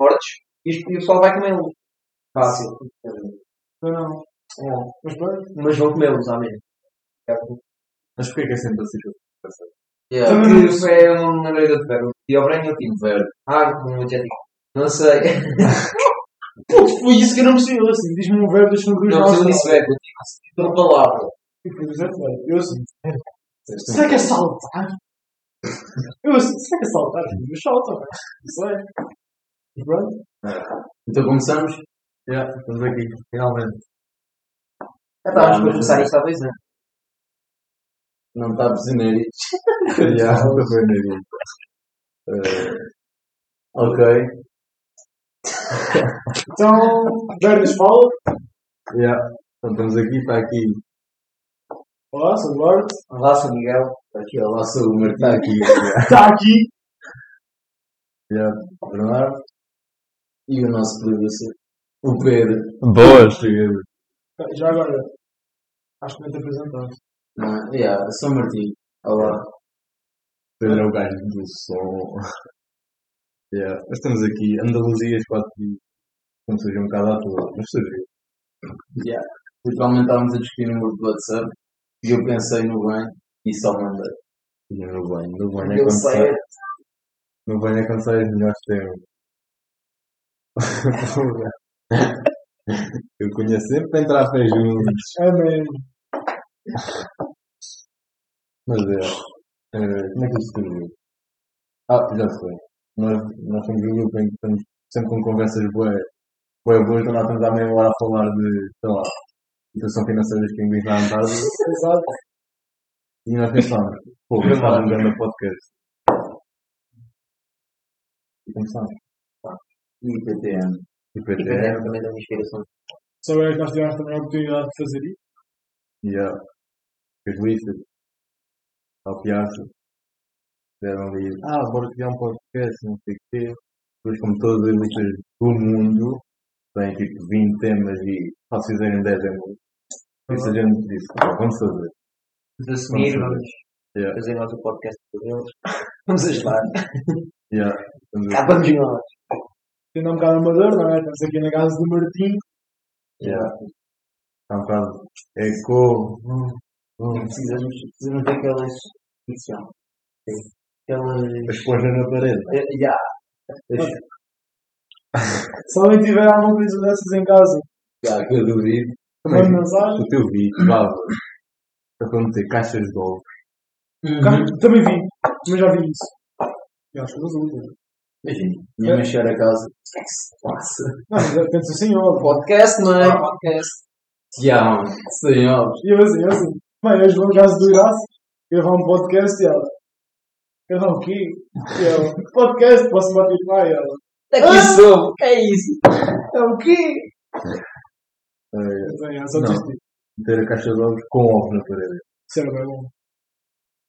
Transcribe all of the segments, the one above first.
mortos e e o pessoal vai comê-los. Fácil. Não, não. É. Mas. Mas vão comê-los à mesma. Mas porquê que é sempre assim eu? Yeah. Também- Que isso é uma noida de verde. E ao branco eu tipo verde. Ah, um adjetivo. Não sei. Putz, foi isso que eu não percebi. Eu assim, diz-me um verbo, deixa-me abrir Não, se eu disse verde, eu digo uma palavra. Eu assim, será que é saltar? Eu assim, será que é saltar? Eu salto, não é? É. Pronto. Então começamos? Já, estamos aqui, finalmente. Estávamos Ah, para mas- começar isto há dois anos. Não está a isto. Já, foi nariz. Eh, Ok, Então, Verdes fala. já. Então estamos aqui, está aqui. Olá, sou o Eduardo. Olá, sou Miguel. Aqui, olá, sou o Marco, está aqui. Está aqui. Já, Bernardo. E o nosso producer, o Pedro. Boas. Pedro. Já agora, acho que não te apresentaste. Não, já, sou Martim. Olá. Pedro é o gajo do som. Nós estamos aqui, Andaluzia, quatro dias. Como surgiu um bocado à toa, mas surgiu. Já. Literalmente estávamos a discutir no grupo do WhatsApp e eu pensei no bem e só mandei. E no bem, no bem é Eu quando sei. sai, no bem é quando sai os melhores temas. Eu conheço sempre para entrar a pé juntos. Amém. Mas é. eh, como é que isto surgiu? Ah, já sei. Nós, nós temos um grupo em que estamos sempre com conversas boas, boas, boas, quando nós estamos à meia hora a falar de, sei lá, situação financeira pinguins na Antártida. Exato. E nós pensamos, pô, vamos fazer um grande podcast. E começamos. E PTM. E E PTM. PTM também dá uma inspiração. Só é que nós tivemos também a oportunidade de fazer isso. A as listas. Ao piaço. Deram ali, ah, bora criar um podcast, não sei o quê. Depois, como todas as listas do mundo, têm tipo 20 temas e só se fizerem 10 é muito. Isso a gente disse, "Pá, vamos fazer. De assumir, Vamos Yeah. fazer nós o podcast por eles. Vamos ajudar. Yeah. Vamos Cá nós. Tendo um bocado amador, não é? Estamos aqui na casa do Martim. Yeah. Está um bocado eco. Hum, hum. E precisamos, precisamos daquelas. Isso, Aquelas. A esponja na parede. Eh, Já. Se alguém tiver alguma coisa dessas em casa, Já, que eu duvido. Também mensagem. o teu vídeo, vá. Para quando ter caixas de ovos. Cara, Também vi, mas já vi isso. E acho que resulta. Imagina, minha mãe chegar a casa. Que é que? Não, mas pensa assim, ó. Podcast, mãe. Podcast. Já, sem ovos. E eu assim, eu assim. Mãe, hoje vamos casa do Irácio gravar um podcast e ela. Gravar o quê? E ela, podcast, posso Spotify? E ela, É que isso sou. É isso. é o quê? Mas é, é só Não. Ter a caixa de ovos com ovos na parede. Isso era bem bom.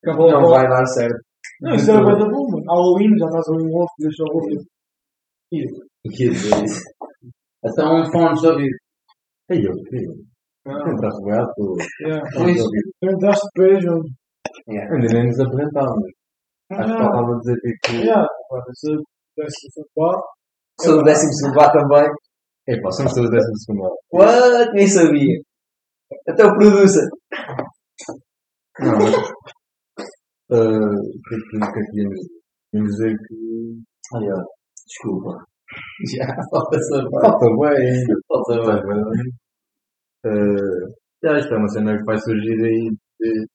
Não vai dar certo. Não, isso era bem da bom, mano. Halloween, já estás a um ovo, deixa o ovo. E O que é isso? Então, fones de ouvido. Ei, eu queria. ah, Entraste bem à toa. yeah. Entraste mano. Ainda nem nos apresentámos. Acho que Ah, faltava dizer tipo. yeah. Se desse o sofá, Sou do décimo segundo lá também. Ei, pá, somos todos décimo segundo. What? Nem sabia. Até o producer. Não, mas. eh, O que é que é íamos dizer? Que. Ah, já. Desculpa. Já, falta parte. Falta bem. Falta bem. Eh, Já, isto é uma cena que vai surgir aí de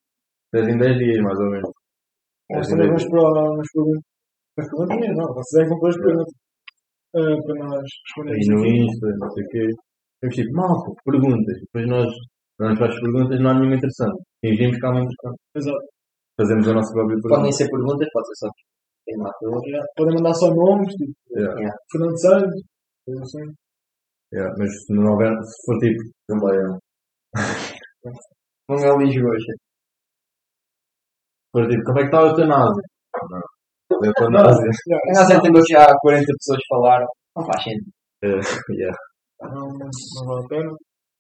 10 em 10 dias, mais ou menos. nós 10 em também 10 vamos para umas perguntas. Umas perguntinhas, não. Vocês é que vão pôr as perguntas. Ah, para nós respondermos aí no. Insta, não sei o quê. Temos tipo, malta, perguntas. Depois nós, nós fazemos perguntas, não há nenhuma interessante. Fingimos que há uma interessante. Exato. Fazemos a nossa própria pergunta. Podem ser perguntas, pode ser só. Tem. Yeah. Podem mandar só nomes, tipo Yeah, Fernando Santos, assim. yeah, Mas se não houver, se for tipo, não vai. não. Não é o Lisboa. Se for tipo, como é que está a eutanásia? Não. A eutanásia. Yeah. Nós entendemos já 40 pessoas falaram. Não faz sentido. Eh, yeah. Não, vale a pena.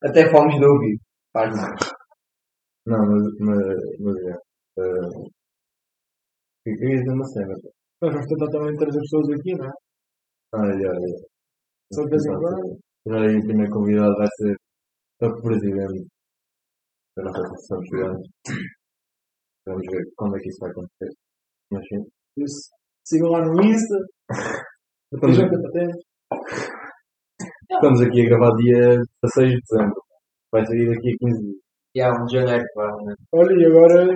Até fomos de ouvir. Faz mal. Não, mas, mas, mas é. Uh, querias dizer uma cena? Nós vamos tentar também trazer pessoas aqui, não é? Ai, ai, ai. Só de vez em quando. Já aí o primeiro convidado vai ser o presidente da nossa Associação de Estudantes. Vamos ver quando é que isso vai acontecer. Mas sim. Isso. Sigam lá no Insta. Estamos, tenho. estamos aqui a gravar dia 16 de dezembro. Vai sair daqui a 15 dias. E há um de janeiro, provavelmente. Olha, e agora,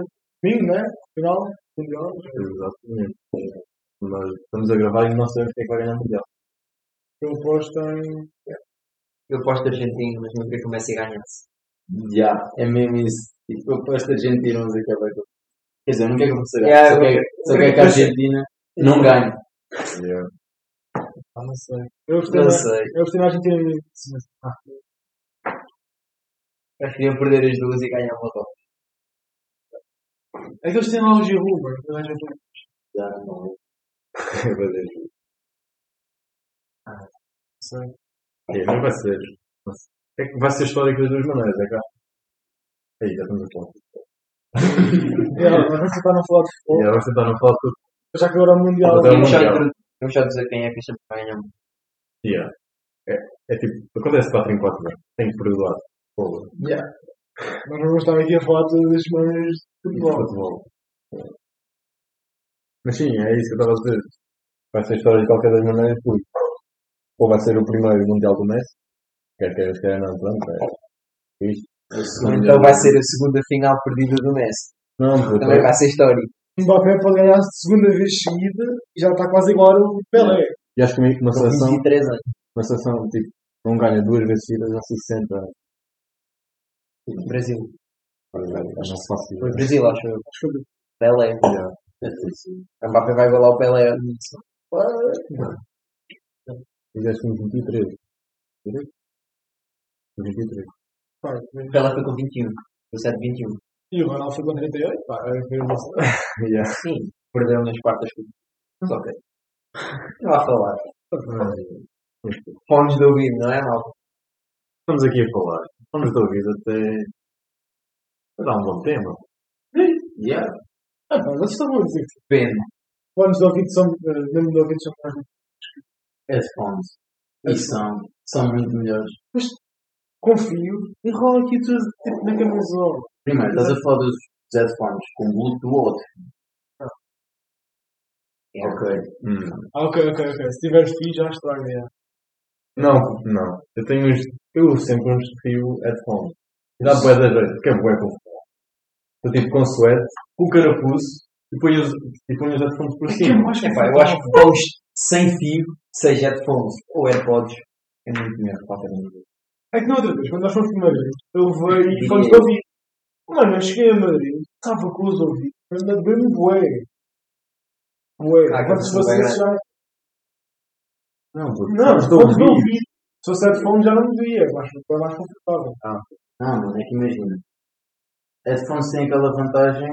domingo, né? Final, mundial. Exatamente. Mas estamos a gravar e não sabemos quem é que vai ganhar o Mundial. Eu aposto em. Eu posto argentino, mas não queria que o Messi ganhasse. Já, é mesmo isso. Tipo, eu aposto a Argentina, mas acaba com. Quer dizer, não que você ganhe. Yeah, Só eu- só quero que a Argentina não ganhe. Ah, não sei. Eu gostei, Não sei. eu gostei na Argentina no início, mas- ah, Preferia perder as duas e ganhar uma Copa. É que eles têm lá o Giroud. Eu acho que- Já, não. Não sei. É, não vai ser. mas É que vai ser histórico das duas maneiras, é cá. Aí, já estamos a falar. Yeah, mas você está a falar de futebol. agora você está no foto. Já que agora o Mundial. Mas é o Vamos Mundial. intro- vamos só dizer quem é que sempre ganha. Yeah. É, é tipo, acontece 4 em 4 anos. Tem que perdoar. Pô, Nós não vamos estar aqui a falar todas as semanas de de futebol. Mas sim, é isso que eu estava a dizer. Vai ser história de qualquer das maneiras, porque ou vai ser o primeiro Mundial do Messi, quer queiras, quer não, pronto, é isto. Ou então vai ser a segunda final perdida do Messi. Não, porque Também vai ser histórico. Mbappé pode ganhar a segunda vez seguida e já está quase igual ao Pelé. E acho que uma seleção, 23 anos. uma seleção, tipo, não ganha duas vezes seguidas há 60 anos. Brasil. Olha, Não se fácil. Foi Brasil, acho eu. Pelé. Yeah. O Mbappé vai igualar o Pelé. Fizeste uns 23. 23. vai. O Pelé foi com 21. 17, 21. E o Ronaldo foi com 38. Pá, é. Yeah. Sim. Perdeu nas quartas. Mas ok. Não há a falar. Fones de ouvido, não é, malta? Estamos aqui a falar. Vamos de ouvido até. Dá um bom tema. Yeah. Ah, pá, vocês estão a dizer que Depende. fones de ouvido são. eh, Mesmo de ouvido são mais. Headphones. E são, são muito melhores. Confio. Enrola aqui tudo tipo, na camisola. Primeiro, estás a falar dos headphones com Bluetooth ou outro? Yeah. Ok. Hum. Ah, ok, ok, ok. Se tiver fio, já estraga. já. Não, não. Eu tenho uns. Eu sempre uns fio headphones. E dá bué das vezes, porque é bué Estou tipo com suéte, com o carapuço e ponho os, e ponho os headphones por É que é cima. mais Epá, eu acho que fones sem fio, seja headphones ou AirPods, é muito melhor. Qualquer um. É que na outra vez, quando nós fomos para Madrid, eu levei Diga. fones de ouvido. Mano, eu cheguei a Madrid, estava com os ouvidos, anda bem bué. Bué. Ah, vai vocês já... Não, porque Não, estou de ouvido. Se fosse headphone já não me doía, mas foi mais confortável. Não, mas é que imagina. Headphones tem aquela vantagem.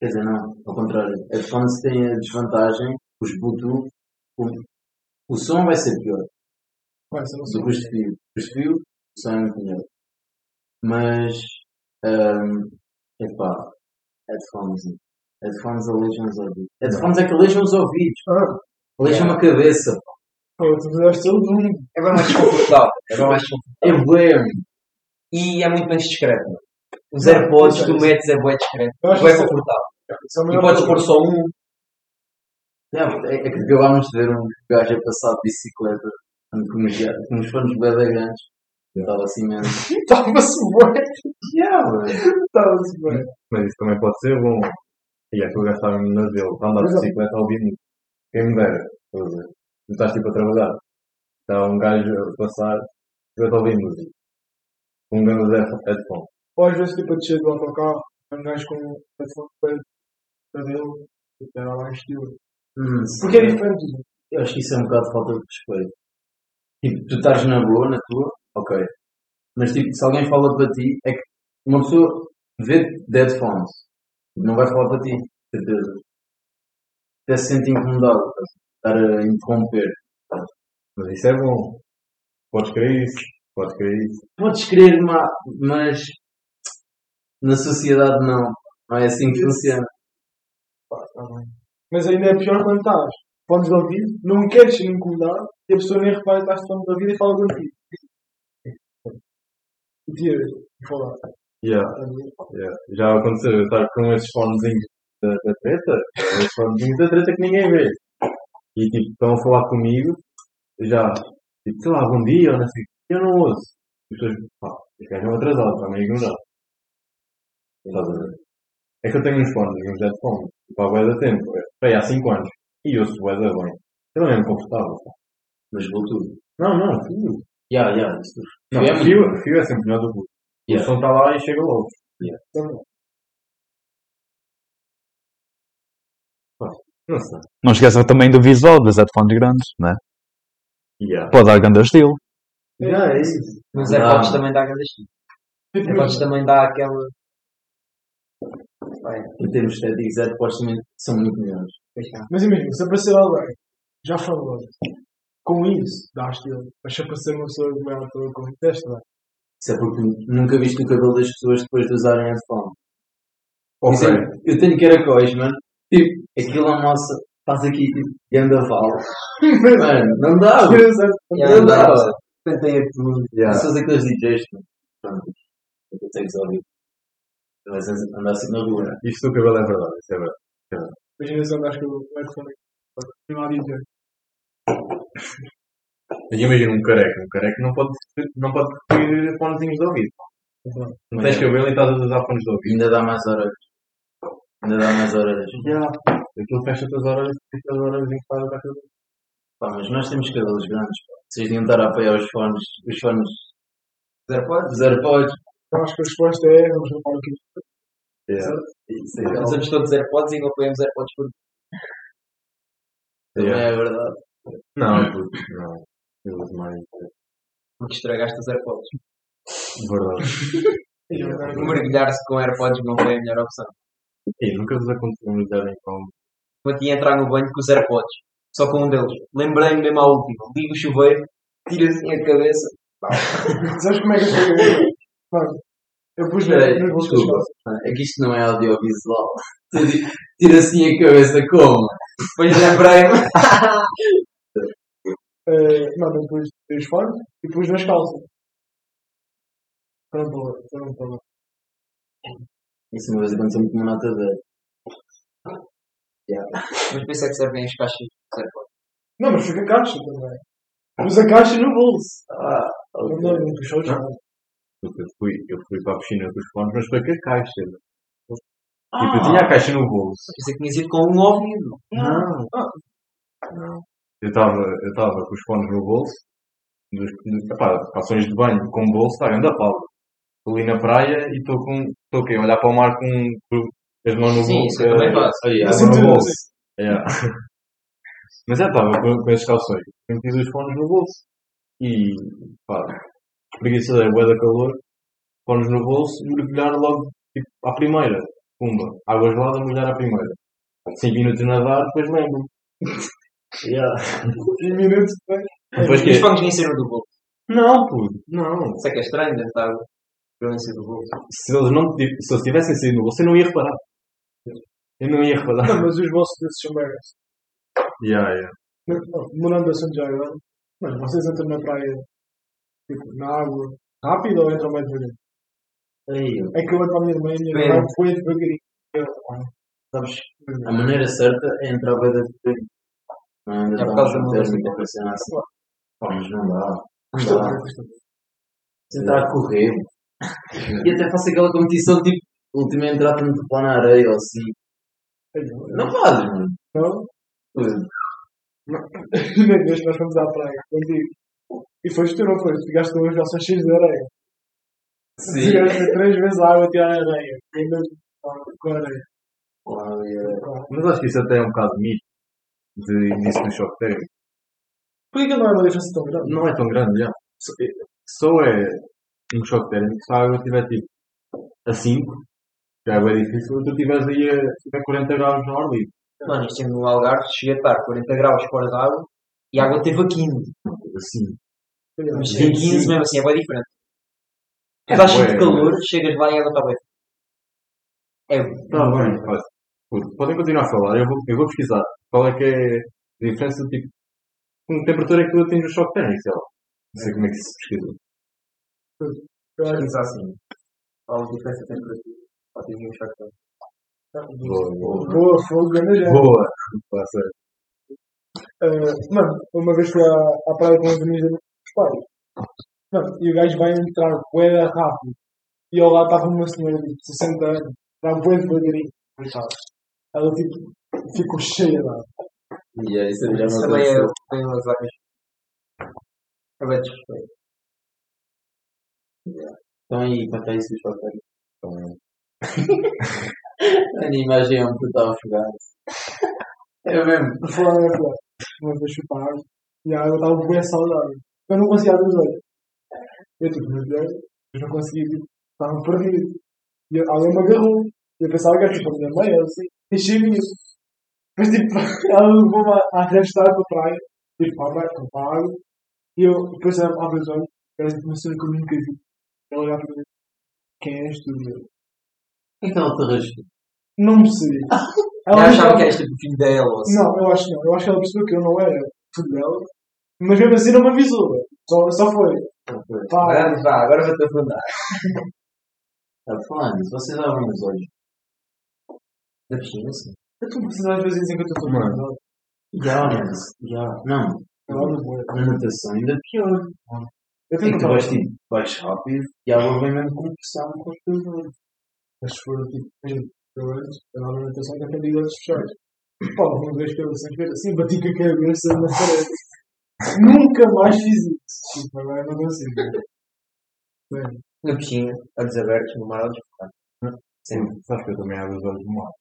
Quer dizer, não, ao contrário. Headphones têm a desvantagem, os Bluetooth, o, o som vai ser pior Vai ser do que os de fio. Os de fio, o som é muito melhor. Mas, um, epá, headphones. Headphones alejam os ouvidos. Headphones é que alejam os ouvidos. Ah, Alejam a cabeça. pô, tu fizeste todo mundo. É bem mais desconfortável. É bem mais desconfortável. É bué. E é muito mais discreto. Os AirPods, tu metes é bué discreto. Eu acho Bué é- confortável. E podes pôr só um. Não, é, é que acabámos de ver um gajo a passar de bicicleta com uns, com fones bem grandes. Estava assim mesmo. Estava-se bué. Estava-se bué. Mas isso também pode ser bom. E é que o gajo estava na dele, está a andar de bicicleta a ouvir música. Quem me dera. Tu estás tipo a trabalhar. Está um gajo a passar, eu estou a ouvir música. Um grande headphone. Ou às vezes, tipo, a descer do autocarro, um gajo com o headphone para para dele, tipo, era mais estilo. Porque é diferente. Eu acho que isso é um bocado de falta de respeito. Tipo, tu estás na boa, na tua, ok. Mas tipo, se alguém fala para ti, é que uma pessoa vê de headphones, não vai falar para ti, certeza. Até se sente incomodado, a estar a interromper. Mas isso é bom. Podes crer isso. Podes crer isso. Podes crer, ma- mas na sociedade não. Não é assim que funciona. Pá, tá bem. Mas ainda é pior quando estás fones de ouvido, não queres ser incomodado e a pessoa nem repara que estás fones de ouvido e fala contigo. E tiras e falar. Yeah, yeah. Já aconteceu eu estar com esses fonezinhos da, da treta, esses fonezinhos da treta que ninguém vê. E tipo, estão a falar comigo, já, tipo, sei lá, bom dia, ou não sei, eu não ouço. E as pessoas, pá, este gajo é um atrasado, está meio ignorado. Estás a ver? É que eu tenho uns fones, uns headphones, tipo, há bué de tempo, é, há 5 anos, e ouço bué da bem. Eu não é confortável, pá. Mas Bluetooth. Não, não, fio. Ya, ya, isso. Não, Fio é fio, fio é sempre melhor do que o O Yeah. som está lá e chega logo. Não sei. Não esqueça também do visual das headphones grandes, né? Yeah. Pode dar grande estilo. Já é isso. Mas Ah. é AirPods também dá grande estilo. Tipo, AirPods também dá aquela. Vai, em termos estéticos, AirPods também são muito melhores. Mas imagina, se aparecer alguém, já falou, com isso, dá estilo. Mas se aparecer uma pessoa de maior altura com testa, vai. Isso é porque nunca viste o cabelo das pessoas depois de usarem headphone. Por Ok. exemplo, eu tenho caracóis, mano. Tipo, aquilo a moça faz aqui, tipo, ganda fala. Mano, não dá. Não dá. Tentei a tudo. Yeah. Se fosse aqueles DJs, mano. Pronto. Eu consegues ouvir. Mas andar assim na rua. Isto do cabelo é verdade, isso é verdade. Imagina se andas com o headphone aqui. Não há DJ. Imagina um careca. Um careca não pode, não pode ter fonezinhos de ouvido. Não tens cabelo e estás a usar fones de ouvido. Ainda dá mais orelhas. Ainda dá mais orelhas. Yeah. Aquilo fecha-te as horas e fica as horas encostadas à cabeça. Pá, mas nós temos cabelos grandes, pá. Vocês deviam estar a apoiar os fones. Os fones. Os AirPods? Os AirPods. Eu acho que a resposta é, vamos levar aqui. Yeah. Isso, é. Usamos todos AirPods e não apoiamos AirPods por. Também Yeah. é verdade. Não, puto, não. Eu uso mais. Porque estragaste os AirPods. Verdade. Mergulhar-se com AirPods não foi a melhor opção. E nunca vos aconteceu me darem com. Eu tinha entrar no banho com os AirPods. Só com um deles. Lembrei-me mesmo à última. Ligo o chuveiro, tiro assim a cabeça. Sabes como é que eu eu pus na Peraí, desculpa. É que isto não é audiovisual. Tira assim a cabeça como? Depois lembrei-me. Eh, Não, eu pus os fones e pus nas calças. Foram para lá. Isso uma vez aconteceu muito uma nota de. Mas pensei que servem as caixas. Não, mas fica a caixa também. Pus a caixa no bolso. Ah, Não, não, não puxou os Puto, Eu fui, eu fui para a piscina com os fones, mas foi com a caixa. Ah. Tipo, eu tinha a caixa no bolso. Pensei que tinhas ido com um ouvido. Não. Não. Eu estava eu estava com os fones no bolso. Dos, dos, epá, calções de banho com bolso, está grande a pau. Estou ali na praia e estou com. Estou aqui a olhar para o mar com, com as mãos no Sim, bolso. isso eu também eh, faço. Aí, Assim água no bolso. Yeah. Mas eu estava com, com esses calções. Meti os fones no bolso. E pá, preguiça da bué da calor, fones no bolso, mergulhar logo tipo, à primeira. Pumba, água gelada, mergulhar à primeira. 5 minutos a nadar, depois lembro. yeah. 15 minutos depois. Depois E que os fones nem saíram do bolso. Não, puto, não. Isso é que é estranho, deve estar do bolso. Se eles, não, se eles tivessem saído no bolso, eu não ia reparar. Eu não ia reparar. Não, mas os bolsos desses são megas. Yeah, yeah. De assunto já agora. Mas vocês entram na praia, tipo, na água, rápido ou entram mais devagarinho? Aí, É que eu entro a minha irmã e a minha irmã foi devagarinho. Sabes, a maneira certa é entrar bem frente. Não é É ainda por causa da térmico mudança. a pensar assim. Pá, mas não dá. Não dá. Se entrar a correr. E até faço aquela competição tipo, última entrada no lá na areia ou assim. Ai, não. Fazes, mano. Não? Vez que nós fomos à praia, contigo. E foste tu, não foi? Tu Ficaste com os calções cheios de areia. Sim. Tiveste três vezes a água a tirar a areia. E ainda com a areia. Olha, Mas acho que isso até é um bocado mito de início do choque térmico. Por que que não é uma diferença tão grande? Não é tão grande, já. Só, só é um choque térmico se a água estiver tipo a 5, já é bem difícil, tu estiveres aí a, a 40 graus no ar livre. Mano, isto no Algarve cheguei a estar 40 graus fora da água e a água teve a 15. Assim. Mas Sim, em 15 sim. mesmo assim é bem diferente. É estás cheio de calor, chegas lá e água está bem. É Está bem, pode- podem continuar a falar, eu vou, eu vou pesquisar qual é que é A diferença, tipo, com temperatura é que tu atinges o choque térmico, sei lá. Não sei como é que se pesquisa. Eu acho Pensa assim. Qual a diferença de temperatura? Para atingir um choque térmico? Boa, boa. Boa, fogo, grande gente. Boa. Passa. Uh, mano, uma vez fui à, à praia com os amigos Mano, e o gajo vai entrar bué rápido. E ao lado estava uma senhora de 60 anos. Estava bué devagarinho. Ela tipo, ficou cheia lá. E é, isso já Isso me também é, aconteceu. tem umas várias. É bem desrespeito. Então aí, quanto a isso dos papéis? A minha imagem é um puto afogado. É mesmo. Verdade, uma vez água. E a água estava bué saudável. Eu não conseguia abrir os olhos. Eu tipo, meu Deus, eu não conseguia, tipo, estava perdido. E alguém me agarrou. E eu pensava que era tipo a minha mãe, assim, enchi-me isso. Mas tipo, ela levou-me a arrastar para a praia, tipo, para a praia, para a água. E eu depois ela abre os olhos, era tipo uma cena que eu nunca vi. Ela olhava para mim, quem és tu, meu? Quem é que ela te arrastou? Não me sei. Eu achava que eras tipo filho dela ou assim. Não, eu acho que não. Eu acho que ela percebeu que eu não era filho dela. Mas mesmo assim não me avisou. Só, só foi. Pá, Vamos, vá, agora vou-te afundar. Está falando, se vocês abrem os olhos. Da piscina, sim. eu estou precisando às vezes que eu estou tomando. Já, mas. Já. Não. Foi. Na natação ainda é pior. Eu É tenho que tu vais tipo, vais rápido e a água vem mesmo com pressão com os teus olhos. Mas se for tipo, eu antes, eu na alimentação que aprendi de olhos fechados. Pá, uma vez que eu sem ver assim, bati com a cabeça na parede. Nunca mais fiz isso. Agora não consigo. Sério. Na piscina, olhos abertos, no mar, olhos fechados. Sim, sabes que eu também abro os olhos no mar.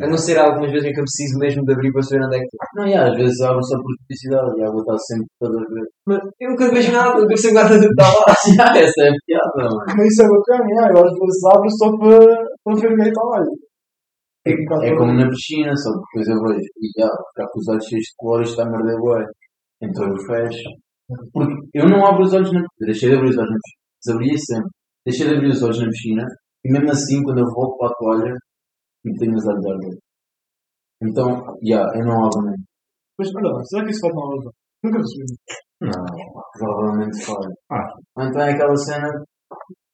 A não ser algumas vezes em que eu preciso mesmo de abrir para saber onde é que estou. Não, e às vezes abre só por publicidade e a água está sempre toda a ver. Mas eu nunca vejo nada, nunca sei nada do que está lá. Já, essa é a piada, mano. Mas isso é bacana, yeah, eu às vezes abro só para, para ver ninguém está lá. É, é como na piscina, só que depois eu vejo e já, ficar com os olhos cheios de isto está a merder bué. Então eu fecho. Porque eu não abro os olhos na piscina. Deixei de abrir os olhos na piscina. Desabria sempre. Deixei de abrir os olhos na piscina e mesmo assim, quando eu volto para a toalha, e tenho os olhos a abrir. Então, já, eu não abro nem. Mas olha será que isso faz mal olhos? Nunca percebi. Não. Provavelmente faz. Ah. Ou então é aquela cena.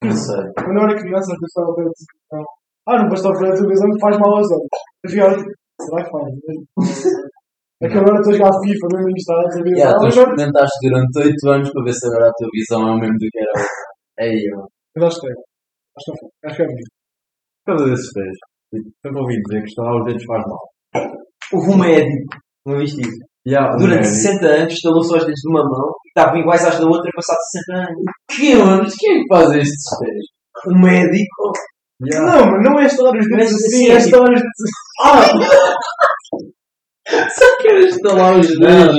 Não sei. Quando eu era criança, eu pensava para televisão. Ah, não basta ver a televisão que faz mal aos olhos. Eu tipo, será que faz? É que agora estou a jogar FIFA, mesmo instalar a televisão. Já, tu Mas experimentaste durante 8 anos para ver se agora a tua visão é o mesmo do que era outra. Aí, mano. mas acho que é. Acho que é. Acho que é causa desses testes. Tipo, sempre ouvi dizer que estalar os dedos faz mal. Houve um médico, não viste isso? Yeah, Durante médico- 60 anos instalou só os dedos de uma mão e estavam iguais às da outra passado 60 anos. Que anos? Quem é que faz estes testes? Um médico. Yeah. Não, mas não é histórias de Mas assim, sim, é histórias de. Só quero instalar os dedos.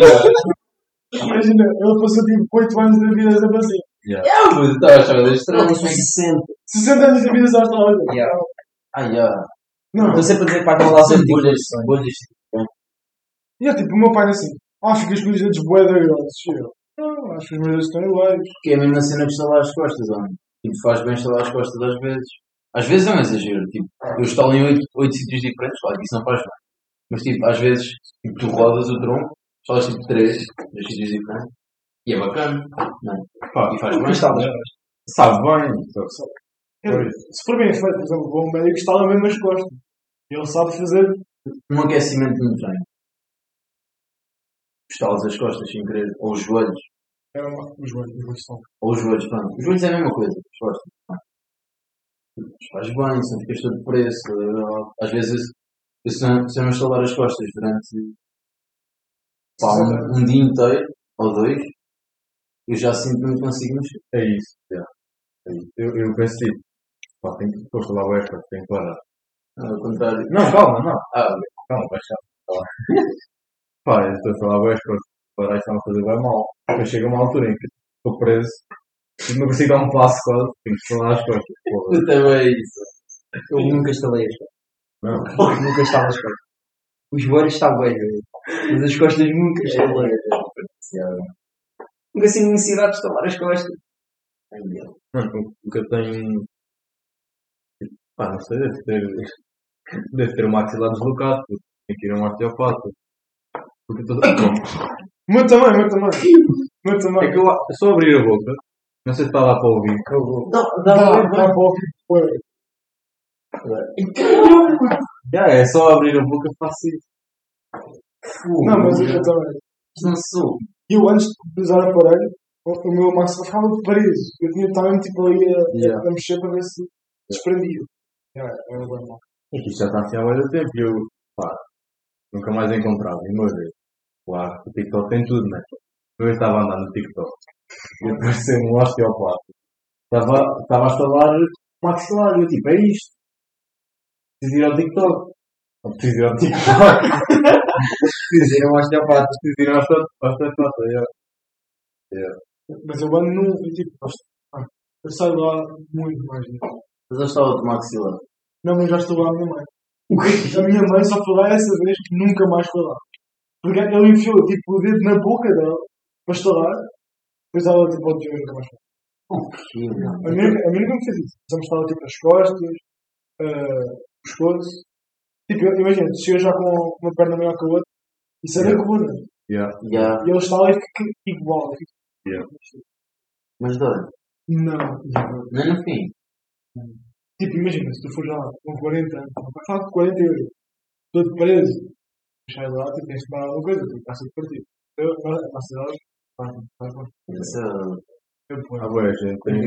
Imagina, ele passou tipo 8 anos da vida sempre assim. Ah, mas eu estava a achar estranho. 60. 60 anos da vida só está lá. Yeah. Ah, já. Não, Estou sempre a dizer que aos São olhos. bolhas, bolhas. e é tipo, o meu pai é assim. Ah, ficas com os dedos bué da grossos. E Não, acho que os meus dedos estão iguais. Que é a mesma cena de instalar as costas, homem. Tipo, faz bem instalar as costas às vezes. Às vezes é um exagero. Tipo, eu instalo em 8, sítios diferentes, claro isso não faz bem. Mas tipo, às vezes, tipo, tu rodas o tronco, instalas tipo 3, 3 sítios diferentes. E é bacana. Não é? Pá, E faz bem. sabe bem. Eu, se for bem feito, por exemplo, vou um médico que instala mesmo as costas. Ele sabe fazer. Um aquecimento no treino. Instalas as costas sem querer, ou os joelhos. É uma. Os joelhos, os joelhos são. Ou os joelhos, pronto. Os joelhos é a mesma coisa, as costas. Faz bem, se não ficas todo preço. Às vezes, se, não, eu não instalar as costas durante pá, um, um dia inteiro, ou dois, eu já sinto que não consigo mexer. É isso. yeah. É isso. Eu, eu penso tipo, pá, tenho que a falar o extra, tenho que parar. Ao contrário. Não, calma, não. Ah, Calma, vai já. Pá, eu estou a falar o extra, parar isto é uma coisa bem mal. Depois chega uma altura em que estou preso e não consigo dar um passo quase, tenho que falar as costas. Porra. eu também é isso. Eu nunca instalei as costas. Não. Eu nunca estava as costas. Os joelhos está bem, velho. mas as costas nunca instalei. Nunca sinto necessidade de instalar as costas. Mano, o- que eu tenho. Pá, não sei, deve ter. Deve ter o maxilar deslocado, porque tem que ir a um osteopata. Porque tô... Não, O meu também, o meu também. O meu também. É que eu é só abrir a boca. Não sei se está lá para ouvir. Não, Dá, dá, dá, dá para ouvir. Ué. Já, é só abrir a boca isso. Não, mas eu também. Não sou. Eu antes de usar o aparelho, o o meu máximo ficava de preso. Eu tinha estava mesmo tipo ali a, Yeah. a mexer para ver se desprendia. É, é bem mal. É que isto já está assim há muito tempo e eu, pá, nunca mais encontrava. E uma vez, claro, o TikTok tem tudo, né? Vez estava a andar no TikTok e apareceu um osteopata. Estava, estava a instalar maxilar e eu tipo, é isto. Preciso ir ao TikTok. Não preciso ir ao TikTok. Fizeram um osteopata. preciso ir ao oste- osteopata. yeah. Mas eu ando num. Tipo, ah, eu saio lá muito mais. né? Mas eu estava a tomar maxilar. Não, mas já estou lá a minha mãe. A minha mãe só foi lá essa vez que nunca mais foi lá. Porque ele enfiou tipo, o dedo na boca dela para estalar. Depois ela tipo, pode ver nunca mais foi. A minha, a minha nunca me fez isso. Precisamos estar tipo as costas, uh, o pescoço. Tipo, imagina, tu chegas já com uma perna maior que a outra e sai da Yeah. coluna. Yeah. Já. E ele está lá e fica igual. Fica... Yeah. Mas dói. Não, não. Nem no fim. Tipo, imagina, se tu for já com 40 anos, vai falar com 40 euros, todo preso, sai lá, tipo, tens de tomar alguma coisa, tipo, está sempre partido. Eu, agora, a cidade, vai, vai, vai. Essa, Eu ponho. Há boa gente tem.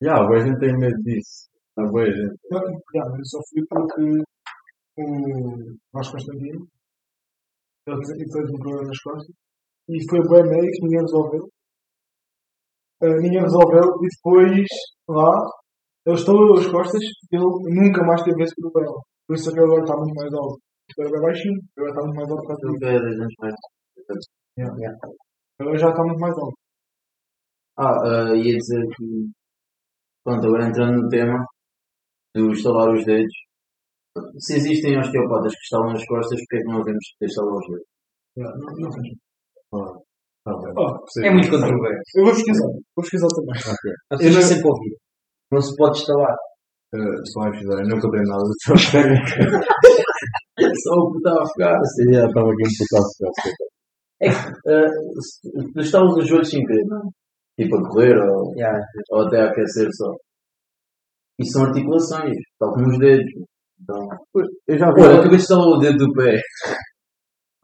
Já, há boa gente tem medo disso. Há boa gente. Não, já, eu só fui porque o Vasco Constantino, ele teve um problema nas costas, e foi bem médico, ninguém resolveu. Ah, ninguém resolveu, e depois, lá, ele estourou as costas, ele nunca mais teve esse problema. Por isso é que agora está muito mais alto. Era bem baixinho, agora está muito mais alto. por causa eu. Agora já está muito mais alto. Ah, ah, ia dizer que. Pronto, agora entrando no tema do estalar os dedos. Se existem osteopatas que estalam as costas, porque é que não devemos ter estalar os dedos? Já, não, não faz. Tá bem. Oh, É muito controverso. eu vou pesquisar, vou pesquisar também. A pessoa já sempre ouviu. Não se pode instalar. Uh, só vai precisar, eu nunca dei nada de sua técnica. Só o que estava a ficar. Sim, já estava aqui um pouco Ah, se- tu estalas os joelhos sem querer, não? Tipo a correr ou, Yeah. ou até a aquecer só. Isso são articulações, tal como os dedos. Então, Eu já vi. olha, acabei de estalar o dedo do pé.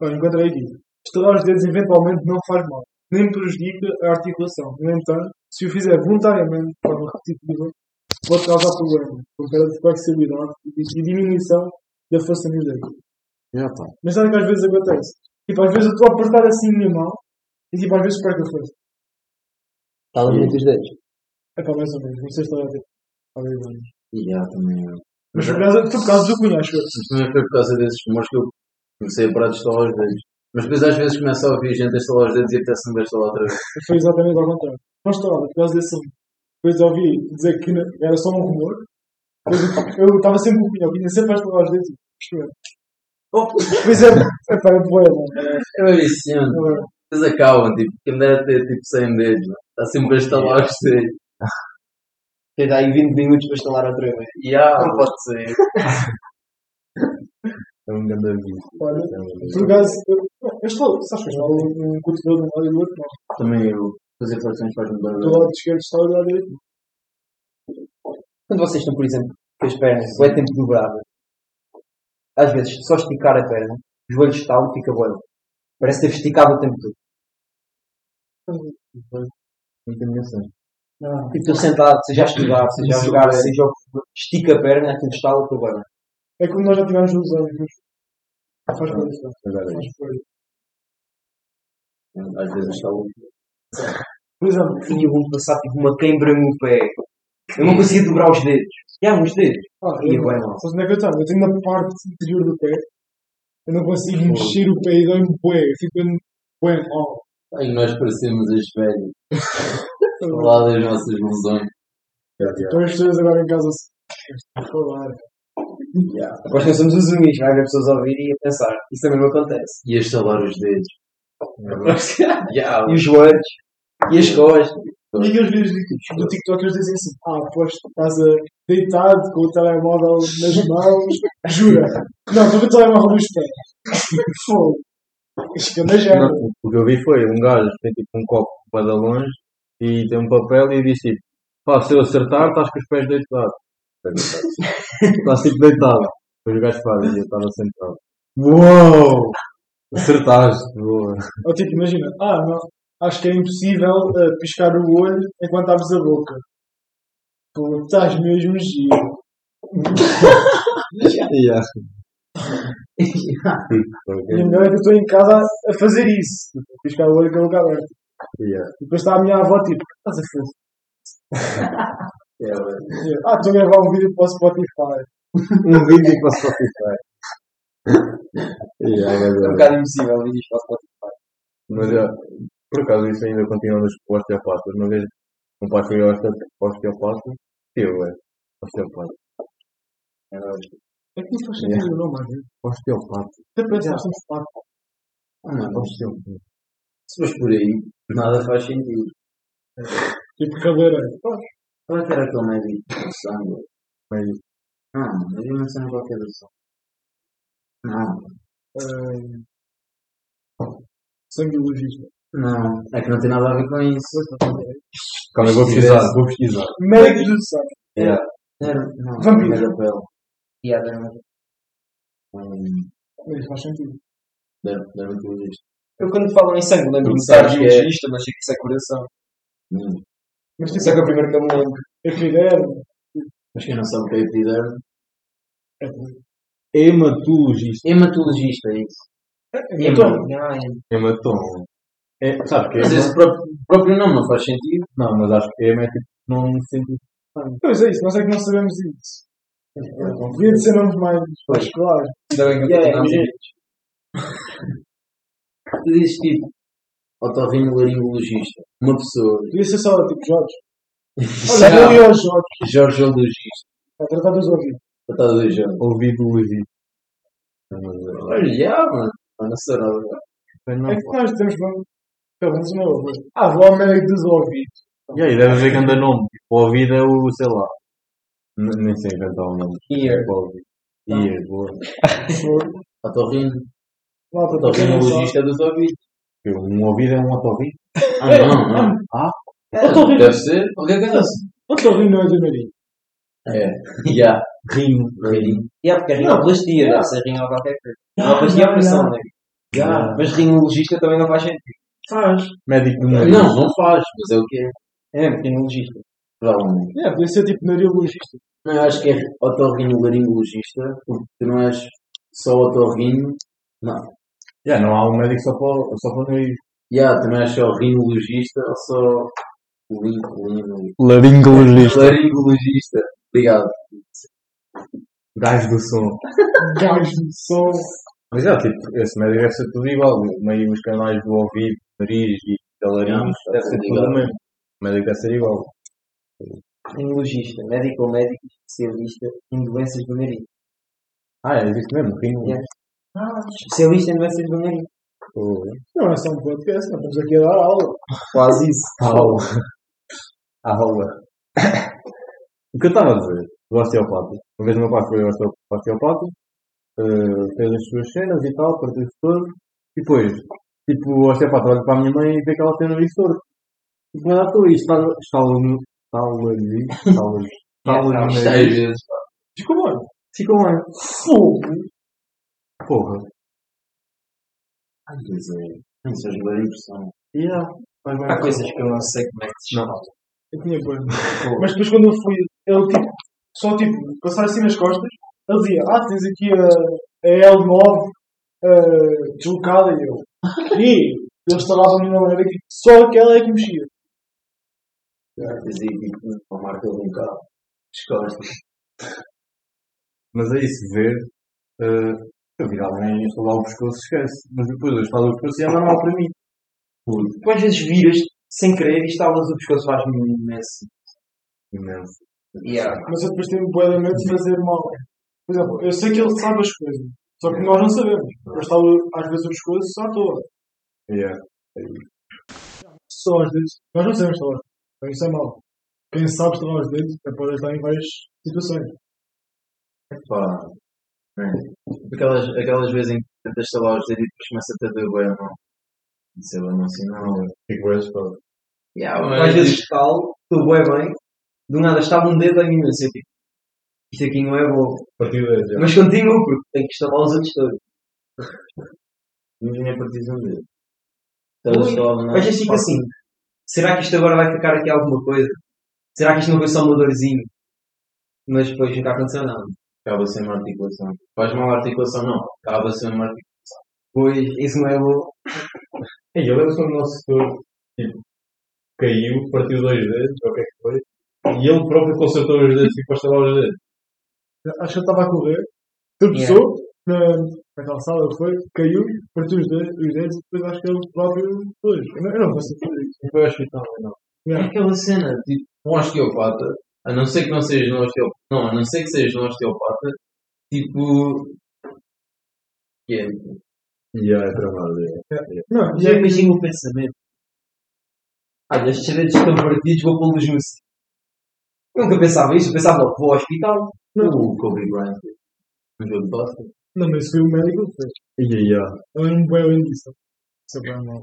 Olha, encontrei aqui. Estalar os dedos eventualmente não faz mal, nem prejudica a articulação. No entanto, se o fizer voluntariamente de forma repetitiva, pode causar problemas, com perda de flexibilidade e e diminuição da força nos dedos. Já tá. Mas sabe que às vezes acontece? Tipo, às vezes eu estou a apertar assim a minha mão e tipo, às vezes perco a força. Instala muito os dedos. É para mais ou menos, não sei se está a ver. Talvez não. E já, também. Mas por causa, por causa do cunho, acho eu. Mas também foi por causa desses rumores que eu comecei a parar de estalar os dedos. Mas depois às vezes começa a ouvir gente a estalar os dedos e apetece-me ver estalar outra vez. Foi exatamente ao contrário. Não estava, por causa desse. Depois ouvi dizer que era só um rumor. Depois eu eu estava sempre com o pinhão, vinha sempre a estalar os dedos. Depois é, é para o poema. É bem viciante. Eles acabam, tipo, quem dera ter tipo 100 dedos, está sempre a estalar os dedos. Tens aí 20 minutos para instalar outra vez. E ah, não pode ser. É um grande aviso. Olha, É por acaso, eu, estou, sabes que eu estou um cotovelo de um lado e do outro. Também eu fazer flexões faz-me bem. Do lado esquerdo está o lado direito. Quando vocês estão, por exemplo, com as pernas é tempo dobradas, às vezes só esticar a perna, os joelhos estalam e fica bom. Parece ter esticado o tempo todo. Não tenho noção. Tipo, estou sentado, seja a estudar, seja a jogar, seja o estica a perna, aquilo estala, estou bem. É como nós já tivemos nos anos. Faz Agora é. Às vezes está o. Por exemplo, Tinha vou passar tipo uma queimbra no pé. Eu não conseguia dobrar os dedos. Já, uns dedos. ah, Ia eu, bem mal. sabes onde é que eu? Eu tenho na parte interior do pé. Eu não consigo mexer o pé e dói-me bué. Eu fico bué mal. Ai, nós parecemos as velhas. Lá das nossas mãozões. Então as pessoas agora em casa assim. "Estou a falar. Depois nós somos os únicos, vai haver pessoas a ouvir e a pensar. Isso também não acontece. E a estalar os dedos. Já, E os joelhos. E as costas. E aqueles vídeos do, TikTok eles dizem assim: Ah, pois estás a deitado com o telemóvel nas mãos. Jura? Não, estou com o telemóvel nos pés. Fogo. Isto que anda já. Não, o que eu vi foi um gajo que tem tipo um copo para longe e tem um papel e diz tipo, pá, se eu acertar, estás com os pés deitados. Estás tipo deitado. Depois o gajo faz e eu estava sentado. Uou! Acertaste, boa. Ou tipo, imagina, ah, não, acho que é impossível eh, piscar o olho enquanto abres a boca. Tu estás mesmo giro. Yeah. E melhor é que eu estou em casa a, fazer isso. A piscar o olho com a boca aberta. Yeah. E depois está a minha avó tipo, estás a fazer? Ah, estou a gravar um vídeo para o Spotify. Um vídeo para o Spotify. yeah, É um yeah, bocado impossível vídeos para o Spotify. Mas por acaso isso ainda continua nos osteopatas. Uma vez um pai foi ao osteo- osteopata, eu é, osteopata. É que não faz sentido o nome, vezes. Osteopata. Até parece fácil. Ah, não, Osteopata. se fores por aí, nada faz sentido. Tipo cabeleireiro. Qual é que era aquele médico do sangue? Mas Não, mas eu não sei qualquer do sangue. Não, Sanguilogista. Não, é que não tem nada a ver com isso. Calma, eu vou pesquisar, vou pesquisar. Médico do sangue. Yeah. Não, Vampiro. era pele. E há de- Hum, Mas isso faz sentido. Deve, deve ter visto. Eu quando falo em sangue lembro-me de Sabes que é- cardiologista, mas sei que isso é coração. Hum. Mas Isso é que é o primeiro que eu me lembro. epiderme. Mas quem não sabe o que é epiderme? Hematologista. Hematologista, é isso. É. Hematoma. É, sabes que é Mas esse próprio, próprio nome não faz sentido. Não, mas acho que é tipo num sentido. pois é isso, nós é que não sabemos isso. Devia de ser nomes mais, mais claros. Ainda bem que eu Yeah, nome. Tu dizes tipo otorrinolaringologista. Uma pessoa. Devia ser só tipo Jorge. Olha, vou ali ao Jorge. Jorgeologista. A tratar dos ouvidos. Tratada de Jorge. Ouvidologista. Olha, já, mano. Mano, não sei nada. É que nós temos. Pelo menos o meu avô. Ah, vou ao médico dos ouvidos. E aí, deve haver grande nome. Tipo, o ouvido é o, sei lá. N- Nem sei inventar o nome. Ear. O ouvido. Ear, boa. Otorrino. Malta, para quem não sabe. Otorrinologista dos ouvidos. Um ouvido é um otorrino. Ah, não, não. Ah, Otorrino. Deve ser qualquer coisa assim. Otorrino não é do nariz. É. Já. rino. Rino. E há porque é rinoplastia, deve ser rinho ou qualquer coisa. Rinoplastia é operação, né? Já. Mas rinologista também não faz sentido. Faz. Médico do nariz. Não, não faz, mas é o que é. É, rinologista. Provavelmente. É, podia ser tipo narilogista. Não, eu acho que é otorrinolaringologista, porque tu não és só otorrino. Não. Já, não há um médico só para, o- só para o nariz. Já, tu não és só rinologista ou só Laringologista. laringologista. Obrigado. Gajo do som. Gajo de som. Mas é, tipo, esse médico deve ser tudo igual. Meio os canais do ouvido, nariz e Já, deve ser tudo tudo igual. o mesmo. O médico deve ser igual. Rinologista. Médico ou médico especialista em doenças do nariz. Ah, é isso mesmo, rino. Yeah. Especialista em doenças do nariz. Oh, Não é só um podcast, nós estamos aqui a dar aula. Quase isso. Aula. Aula. o que eu estava a dizer, do osteopata. Uma vez o meu pai foi osteopata, eh, fez as suas cenas e tal, partiu-se todo. E depois, tipo, o osteopata olha para a minha mãe e vê que ela tem o nariz torto. Tipo, ela estou isto, está ali, está ali, está ali, está ali, Isto às vezes. Desculpa, mano. Ficou bem. Fogo. Porra. Às vezes é. Isso é boa impressão. Yeah. Há coisas que eu não sei como é que se chama. Eu tinha pano. Mas depois quando eu fui, ele tipo, só tipo, passar assim nas costas, ele dizia, ah, tens aqui a, a L9 uh, deslocada e eu. E eles instalavam-me na maneira que só aquela é que mexia. Dizia tipo, uma marca de um carro. Mas é isso, ver. eh, eu vi alguém instalar o pescoço, esquece. Mas depois eu instalo o pescoço e é normal para mim. Tu às vezes viras sem querer e estalas o pescoço faz-me imenso. Imenso. Yeah. Mas eu depois tenho de medo de fazer mal. Por exemplo, eu sei que ele sabe as coisas, só que nós não sabemos. Eu estalo às vezes o pescoço à toa. Yeah. Só às vezes. Nós não sabemos estalar. Então isso é mal. Quem sabe estalar os dedos é para estar em várias situações. Pá. Aquelas, aquelas vezes em que tentas estalar os dedos e depois começa a ter doer bem a mão. Isso é bem um sinal. Fico bem assustado. Yeah, Às vezes estalo, estou bem bem, do nada estava um dedo em mim, assim, tipo, isto aqui não é bom. Partido é já. Mas continuo, porque tenho que instalar os outros todos. Ninguém precisa um dedo. Ui, Elas estalam na- Mas fico assim, será que isto agora vai ficar aqui alguma coisa? Será que isto não foi só uma dorzinho? Mas depois nunca aconteceu nada. Acaba sem uma articulação. Faz mal a articulação, não. Acaba sem uma articulação. Pois, isso não é bom. E eu lembro quando o nosso setor tipo, caiu, partiu dois dedos, ou o que é que foi, e ele próprio consertou os dedos e a estalar os dedos. Acho que ele estava a correr, tropeçou na, na calçada, foi, caiu, partiu os dedos, os dedos e depois acho que ele próprio depois. Eu não, eu não consigo fazer isso. Não foi ao hospital, não. É Yeah. aquela cena, tipo, um osteopata, a não ser que não sejas um osteopata, não, a não ser que sejas um osteopata, tipo, que é, E é tramado. é. Não, Já imagino o pensamento. Olha, estes dedos estão partidos, vou pô-los no. Eu nunca pensava isso, eu pensava logo, vou ao hospital. o Kobe Bryant, um jogo de basquete. não, mas foi o médico que fez. E aí, ó. Ele não bem além disso. Isso é bem mal.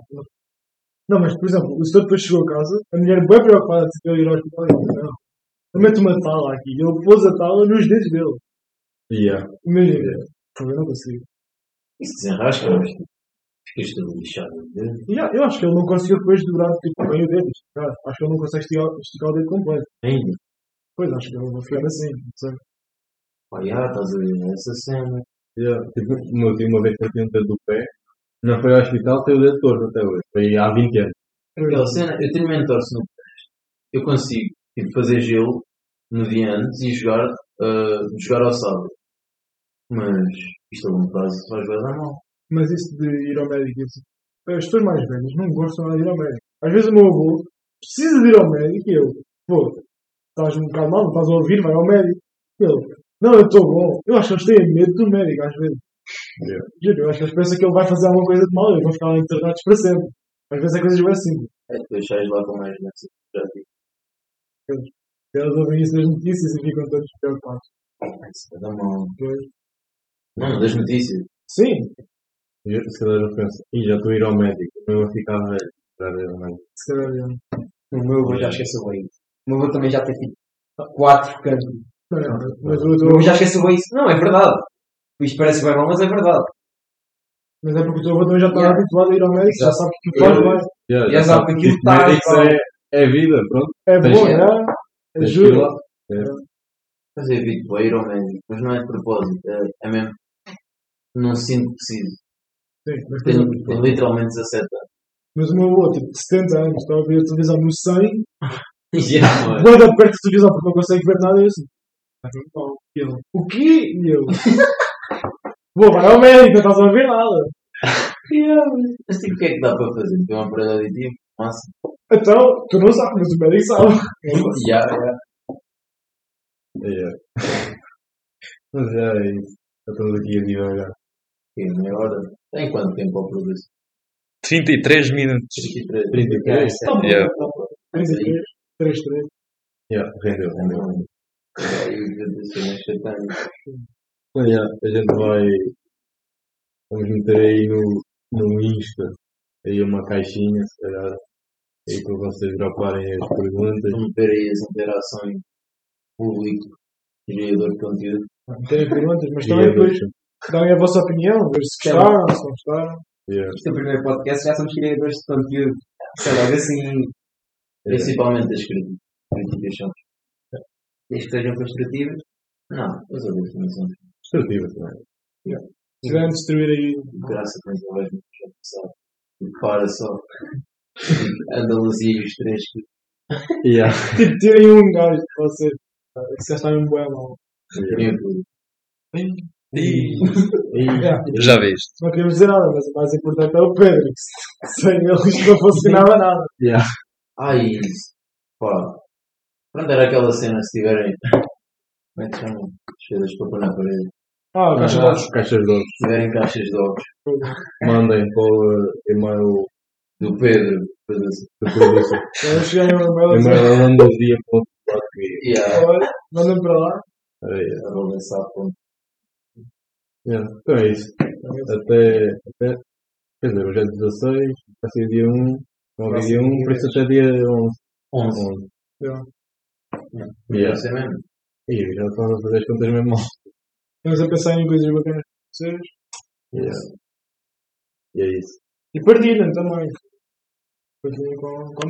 Não, mas por exemplo, o senhor depois chegou a casa, a mulher bem preocupada de ele ir ao hospital e disse, não, eu meto uma tala aqui. Ele pôs a tala nos dedos dele. E é. Imagina. Pô, Eu não consigo. Isso desenrasca, mas ficas todo lixado. né? E ah, eu acho que ele não conseguiu depois dobrar tipo, bem o dedo. esticar. Acho que ele não consegue esticar, esticar o dedo completo. Ainda. Pois, acho que ele vai ficar assim. Não sei. Pá, já, estás a ver essa cena. Yeah. Tipo, o meu tio uma vez partiu um dedo do pé, não foi ao hospital, tem o dedo torto até hoje. Foi há 20 anos. Aquela cena, eu tenho mentores no Eu consigo, tipo, fazer gelo no dia antes e jogar, ah, jogar ao sábado. Mas, isto a longo prazo vai jogar dar mal. Mas isso de ir ao médico, isso, as pessoas mais velhas não gostam de ir ao médico. Às vezes o meu avô precisa de ir ao médico e eu, pô, estás um bocado mal, não estás a ouvir, vai ao médico. Ele, não, eu estou bom. Eu acho que eles têm medo do médico, às vezes. Yeah. Juro, eu acho que eles pensam que ele vai fazer alguma coisa de mal e eles vão ficar lá internados para sempre. Às vezes é coisas bem simples. É, depois sais lá com mais já digo. Eles ouvem isso nas notícias e ficam todos preocupados. Isso vai dar mal. Não, das notícias. Sim, E se calhar eu penso, ih, já estou a ir ao médico, eu vou ficar velho. Já ir ao médico. se calhar é. O meu já esqueceu isso. O meu avô também já tem tipo quatro cantos. Não, não, mas o O meu teu avô já esqueceu bem isso. Não, é verdade. Isto parece bem mal, mas é verdade. mas é porque o teu avô também já está Yeah. habituado a ir ao médico, já sabe que faz bem. Yeah, Já já sabe que aquilo está- médicos é, é vida, pronto. É Tens bom, que- é? Ajuda. lá. Mas eu evito para ir ao médico. Mas não é de propósito. É, é mesmo. Não sinto que preciso. Sim, mas, Tenho, tenho literalmente 17 anos. mas o meu avô, tipo, de 70 anos, está a ver a televisão no 100, Já, mano. guarda perto da televisão porque não consegue ver nada e eu assim. Ele, o quê? E eu, vou, vai ao médico, não estás a ver nada. E eu, Mas tipo, o que é que dá para fazer? Tem um aparelho aditivo? Massa. então, tu não sabes, mas o médico sabe. Já, já. É. Mas é isso. Estamos aqui a divagar. Tem meia hora. Tem quanto tempo ao produzir? 33 minutos. 33. 33? Tá bom, Yeah. tá bom. 33, 33. Yeah, rendeu, rendeu. Chatão. Então, yeah, a gente vai. Vamos meter aí no, no Insta aí uma caixinha, se calhar. Aí para vocês droparem as perguntas. Vamos ver aí as interações público, criador de conteúdo. Tem perguntas, mas também depois dão a vossa opinião, ver se Tá gostaram, se não gostaram. Yeah. Isto é o primeiro podcast, já somos criadores de conteúdo. Sei lá, assim, Principalmente as críticas. Críticas são. desde que sejam construtivas. Não, as outras também são. Destrutiva também. Se quiserem destruir aí, De graça que não já pensar. E para só. Andaluzia e os três. que Yeah. tipo, tirem um gajo de vocês. Que já está em um tudo. Yeah. Já viste? Não queremos dizer nada, mas o mais importante é o Pedro. que Sem ele isto não funcionava nada. Yeah. Ai, isso. Pá. Pronto, era aquela cena se tiverem. Como é que chama? As coisas para pôr na parede. Ah, caixa de ovos. Caixas de ovos. Se tiverem caixas de ovos Mandem para o e-mail do Pedro, do producer. Cheguei a um e-mail assim. E-mail andalusia.com. E a Olha, mandem para lá. arroba sapo. Yeah. Então é isso. Até, até. Quer dizer, hoje é 16, vai ser dia 1. Havia dia 1, por isso até dia 11. 11. 11. Yeah. Vai Yeah. ser mesmo. E já estão a fazer as contas mesmo mal. Estamos a pensar em coisas bacanas para vocês. Yeah. E é isso. E partilhem também. Partilhem com, com